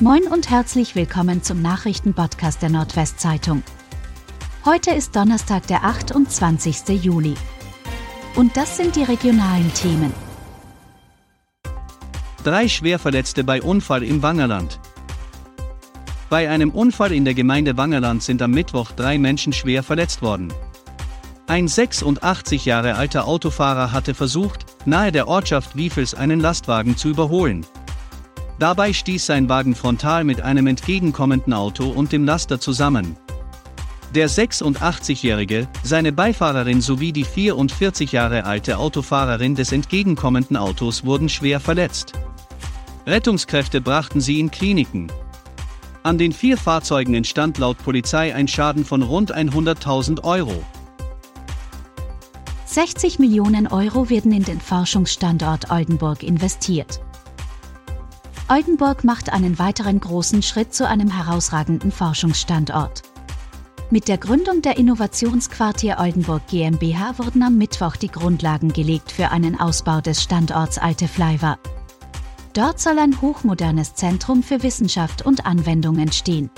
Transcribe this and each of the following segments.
Moin und herzlich willkommen zum Nachrichtenpodcast der Nordwestzeitung. Heute ist Donnerstag, der 28. Juli. Und das sind die regionalen Themen. Drei Schwerverletzte bei Unfall im Wangerland. Bei einem Unfall in der Gemeinde Wangerland sind am Mittwoch drei Menschen schwer verletzt worden. Ein 86 Jahre alter Autofahrer hatte versucht, nahe der Ortschaft Wiefels einen Lastwagen zu überholen. Dabei stieß sein Wagen frontal mit einem entgegenkommenden Auto und dem Laster zusammen. Der 86-Jährige, seine Beifahrerin sowie die 44 Jahre alte Autofahrerin des entgegenkommenden Autos wurden schwer verletzt. Rettungskräfte brachten sie in Kliniken. An den vier Fahrzeugen entstand laut Polizei ein Schaden von rund 100.000 Euro. 60 Millionen Euro werden in den Forschungsstandort Oldenburg investiert. Oldenburg macht einen weiteren großen Schritt zu einem herausragenden Forschungsstandort. Mit der Gründung der Innovationsquartier Oldenburg GmbH wurden am Mittwoch die Grundlagen gelegt für einen Ausbau des Standorts Alte Fleiver. Dort soll ein hochmodernes Zentrum für Wissenschaft und Anwendung entstehen.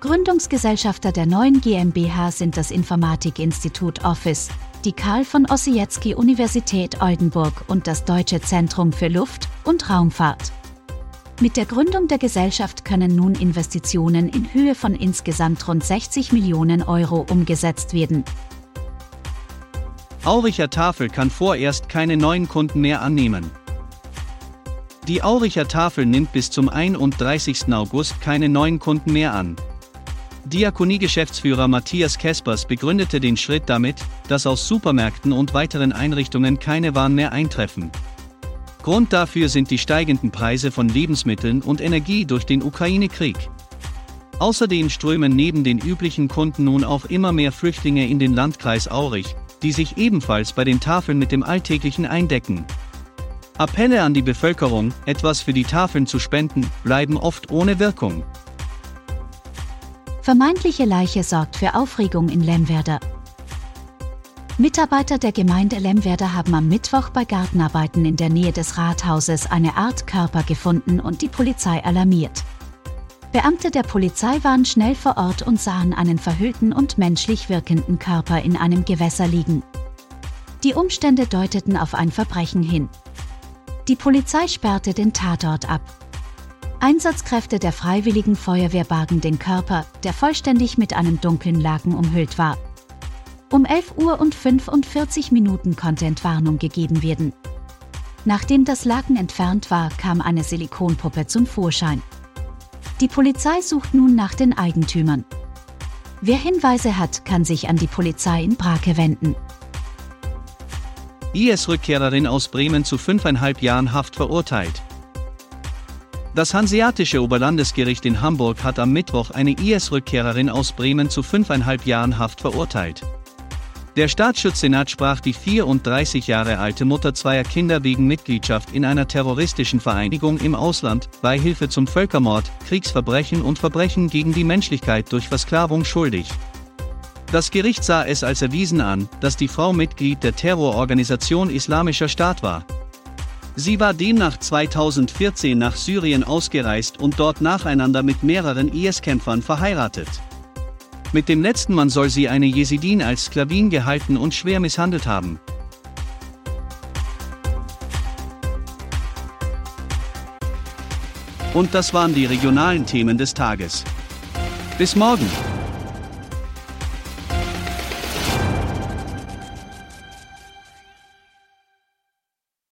Gründungsgesellschafter der neuen GmbH sind das Informatikinstitut Office, die Karl von Ossietzky Universität Oldenburg und das Deutsche Zentrum für Luft- und Raumfahrt. Mit der Gründung der Gesellschaft können nun Investitionen in Höhe von insgesamt rund 60 Millionen Euro umgesetzt werden. Auricher Tafel kann vorerst keine neuen Kunden mehr annehmen. Die Auricher Tafel nimmt bis zum 31. August keine neuen Kunden mehr an. Diakonie-Geschäftsführer Matthias Kespers begründete den Schritt damit, dass aus Supermärkten und weiteren Einrichtungen keine Waren mehr eintreffen. Grund dafür sind die steigenden Preise von Lebensmitteln und Energie durch den Ukraine-Krieg. Außerdem strömen neben den üblichen Kunden nun auch immer mehr Flüchtlinge in den Landkreis Aurich, die sich ebenfalls bei den Tafeln mit dem Alltäglichen eindecken. Appelle an die Bevölkerung, etwas für die Tafeln zu spenden, bleiben oft ohne Wirkung. Vermeintliche Leiche sorgt für Aufregung in Lemwerder. Mitarbeiter der Gemeinde Lemwerder haben am Mittwoch bei Gartenarbeiten in der Nähe des Rathauses eine Art Körper gefunden und die Polizei alarmiert. Beamte der Polizei waren schnell vor Ort und sahen einen verhüllten und menschlich wirkenden Körper in einem Gewässer liegen. Die Umstände deuteten auf ein Verbrechen hin. Die Polizei sperrte den Tatort ab. Einsatzkräfte der Freiwilligen Feuerwehr bargen den Körper, der vollständig mit einem dunklen Laken umhüllt war. Um 11 Uhr und 45 Minuten konnte Entwarnung gegeben werden. Nachdem das Laken entfernt war, kam eine Silikonpuppe zum Vorschein. Die Polizei sucht nun nach den Eigentümern. Wer Hinweise hat, kann sich an die Polizei in Brake wenden. IS-Rückkehrerin aus Bremen zu fünfeinhalb Jahren Haft verurteilt. Das Hanseatische Oberlandesgericht in Hamburg hat am Mittwoch eine IS-Rückkehrerin aus Bremen zu fünfeinhalb Jahren Haft verurteilt. Der Staatsschutzsenat sprach die 34 Jahre alte Mutter zweier Kinder wegen Mitgliedschaft in einer terroristischen Vereinigung im Ausland, Beihilfe zum Völkermord, Kriegsverbrechen und Verbrechen gegen die Menschlichkeit durch Versklavung schuldig. Das Gericht sah es als erwiesen an, dass die Frau Mitglied der Terrororganisation Islamischer Staat war. Sie war demnach 2014 nach Syrien ausgereist und dort nacheinander mit mehreren IS-Kämpfern verheiratet. Mit dem letzten Mann soll sie eine Jesidin als Sklavin gehalten und schwer misshandelt haben. Und das waren die regionalen Themen des Tages. Bis morgen!